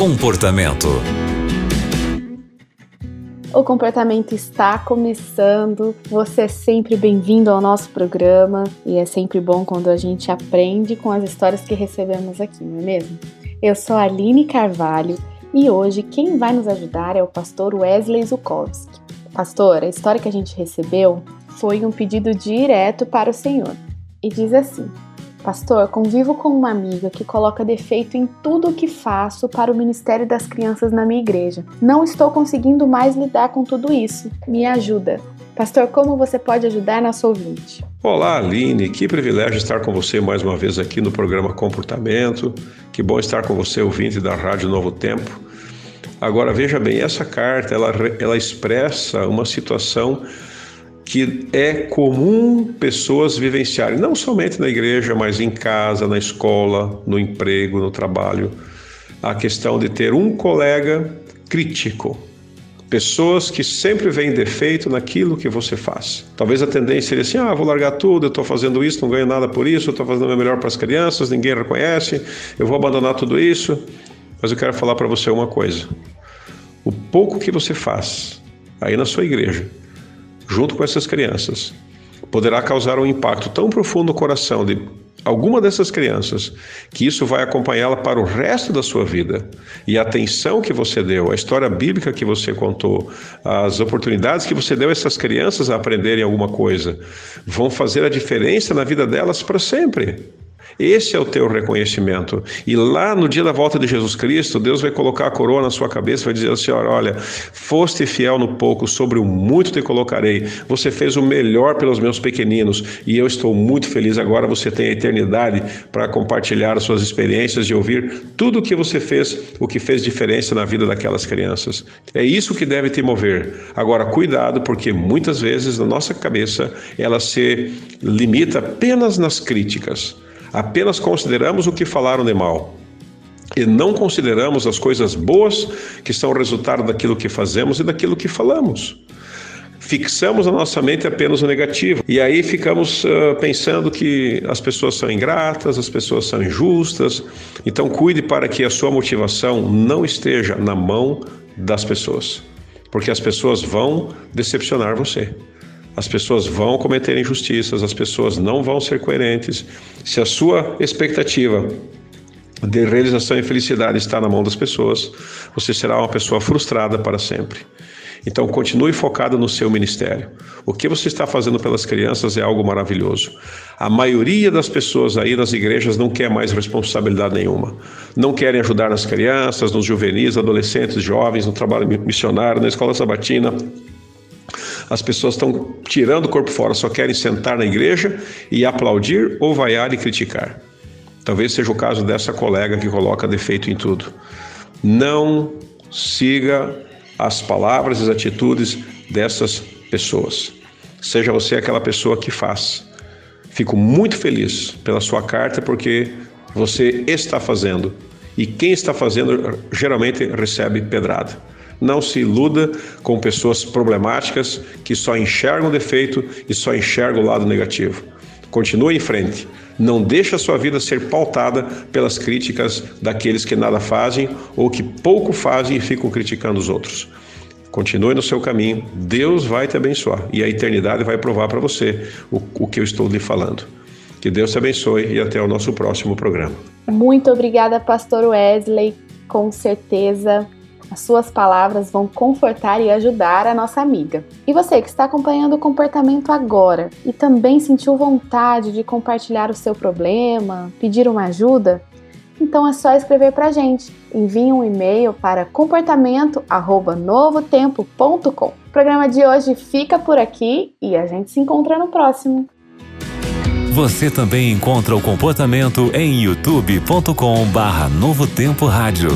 Comportamento. O comportamento está começando. Você é sempre bem-vindo ao nosso programa e é sempre bom quando a gente aprende com as histórias que recebemos aqui, não é mesmo? Eu sou a Aline Carvalho e hoje quem vai nos ajudar é o pastor Wesley Zukowski. Pastor, a história que a gente recebeu foi um pedido direto para o Senhor e diz assim: Pastor, convivo com uma amiga que coloca defeito em tudo o que faço para o Ministério das Crianças na minha igreja. Não estou conseguindo mais lidar com tudo isso. Me ajuda. Pastor, como você pode ajudar nosso ouvinte? Olá, Aline. Que privilégio estar com você mais uma vez aqui no programa Comportamento. Que bom estar com você, ouvinte da Rádio Novo Tempo. Agora, veja bem, essa carta ela, ela expressa uma situação que é comum pessoas vivenciarem, não somente na igreja, mas em casa, na escola, no emprego, no trabalho, a questão de ter um colega crítico. Pessoas que sempre veem defeito naquilo que você faz. Talvez a tendência seria assim: ah, vou largar tudo, eu estou fazendo isso, não ganho nada por isso, estou fazendo o melhor para as crianças, ninguém reconhece, eu vou abandonar tudo isso. Mas eu quero falar para você uma coisa: o pouco que você faz aí na sua igreja, junto com essas crianças, poderá causar um impacto tão profundo no coração de alguma dessas crianças que isso vai acompanhá-la para o resto da sua vida. E a atenção que você deu, a história bíblica que você contou, as oportunidades que você deu a essas crianças a aprenderem alguma coisa, vão fazer a diferença na vida delas para sempre. Esse é o teu reconhecimento. E lá no dia da volta de Jesus Cristo, Deus vai colocar a coroa na sua cabeça vai dizer ao Senhor: Olha, foste fiel no pouco, sobre o muito te colocarei. Você fez o melhor pelos meus pequeninos e eu estou muito feliz. Agora você tem a eternidade para compartilhar as suas experiências e ouvir tudo o que você fez, o que fez diferença na vida daquelas crianças. É isso que deve te mover. Agora, cuidado, porque muitas vezes na nossa cabeça ela se limita apenas nas críticas. Apenas consideramos o que falaram de mal e não consideramos as coisas boas que são resultado daquilo que fazemos e daquilo que falamos. Fixamos a nossa mente apenas o negativo e aí ficamos uh, pensando que as pessoas são ingratas, as pessoas são injustas. Então, cuide para que a sua motivação não esteja na mão das pessoas, porque as pessoas vão decepcionar você. As pessoas vão cometer injustiças, as pessoas não vão ser coerentes. Se a sua expectativa de realização e felicidade está na mão das pessoas, você será uma pessoa frustrada para sempre. Então, continue focado no seu ministério. O que você está fazendo pelas crianças é algo maravilhoso. A maioria das pessoas aí nas igrejas não quer mais responsabilidade nenhuma. Não querem ajudar nas crianças, nos juvenis, adolescentes, jovens, no trabalho missionário, na escola sabatina as pessoas estão tirando o corpo fora, só querem sentar na igreja e aplaudir ou vaiar e criticar. Talvez seja o caso dessa colega que coloca defeito em tudo. Não siga as palavras e as atitudes dessas pessoas. Seja você aquela pessoa que faz. Fico muito feliz pela sua carta porque você está fazendo. E quem está fazendo geralmente recebe pedrada. Não se iluda com pessoas problemáticas que só enxergam o defeito e só enxergam o lado negativo. Continue em frente. Não deixe a sua vida ser pautada pelas críticas daqueles que nada fazem ou que pouco fazem e ficam criticando os outros. Continue no seu caminho, Deus vai te abençoar e a eternidade vai provar para você o, o que eu estou lhe falando. Que Deus te abençoe e até o nosso próximo programa. Muito obrigada, Pastor Wesley. Com certeza as suas palavras vão confortar e ajudar a nossa amiga. E você que está acompanhando o comportamento agora e também sentiu vontade de compartilhar o seu problema, pedir uma ajuda, então é só escrever para a gente. Envie um e-mail para comportamento@novotempo.com. O programa de hoje fica por aqui e a gente se encontra no próximo. Você também encontra o comportamento em youtube.com/novotempo rádio.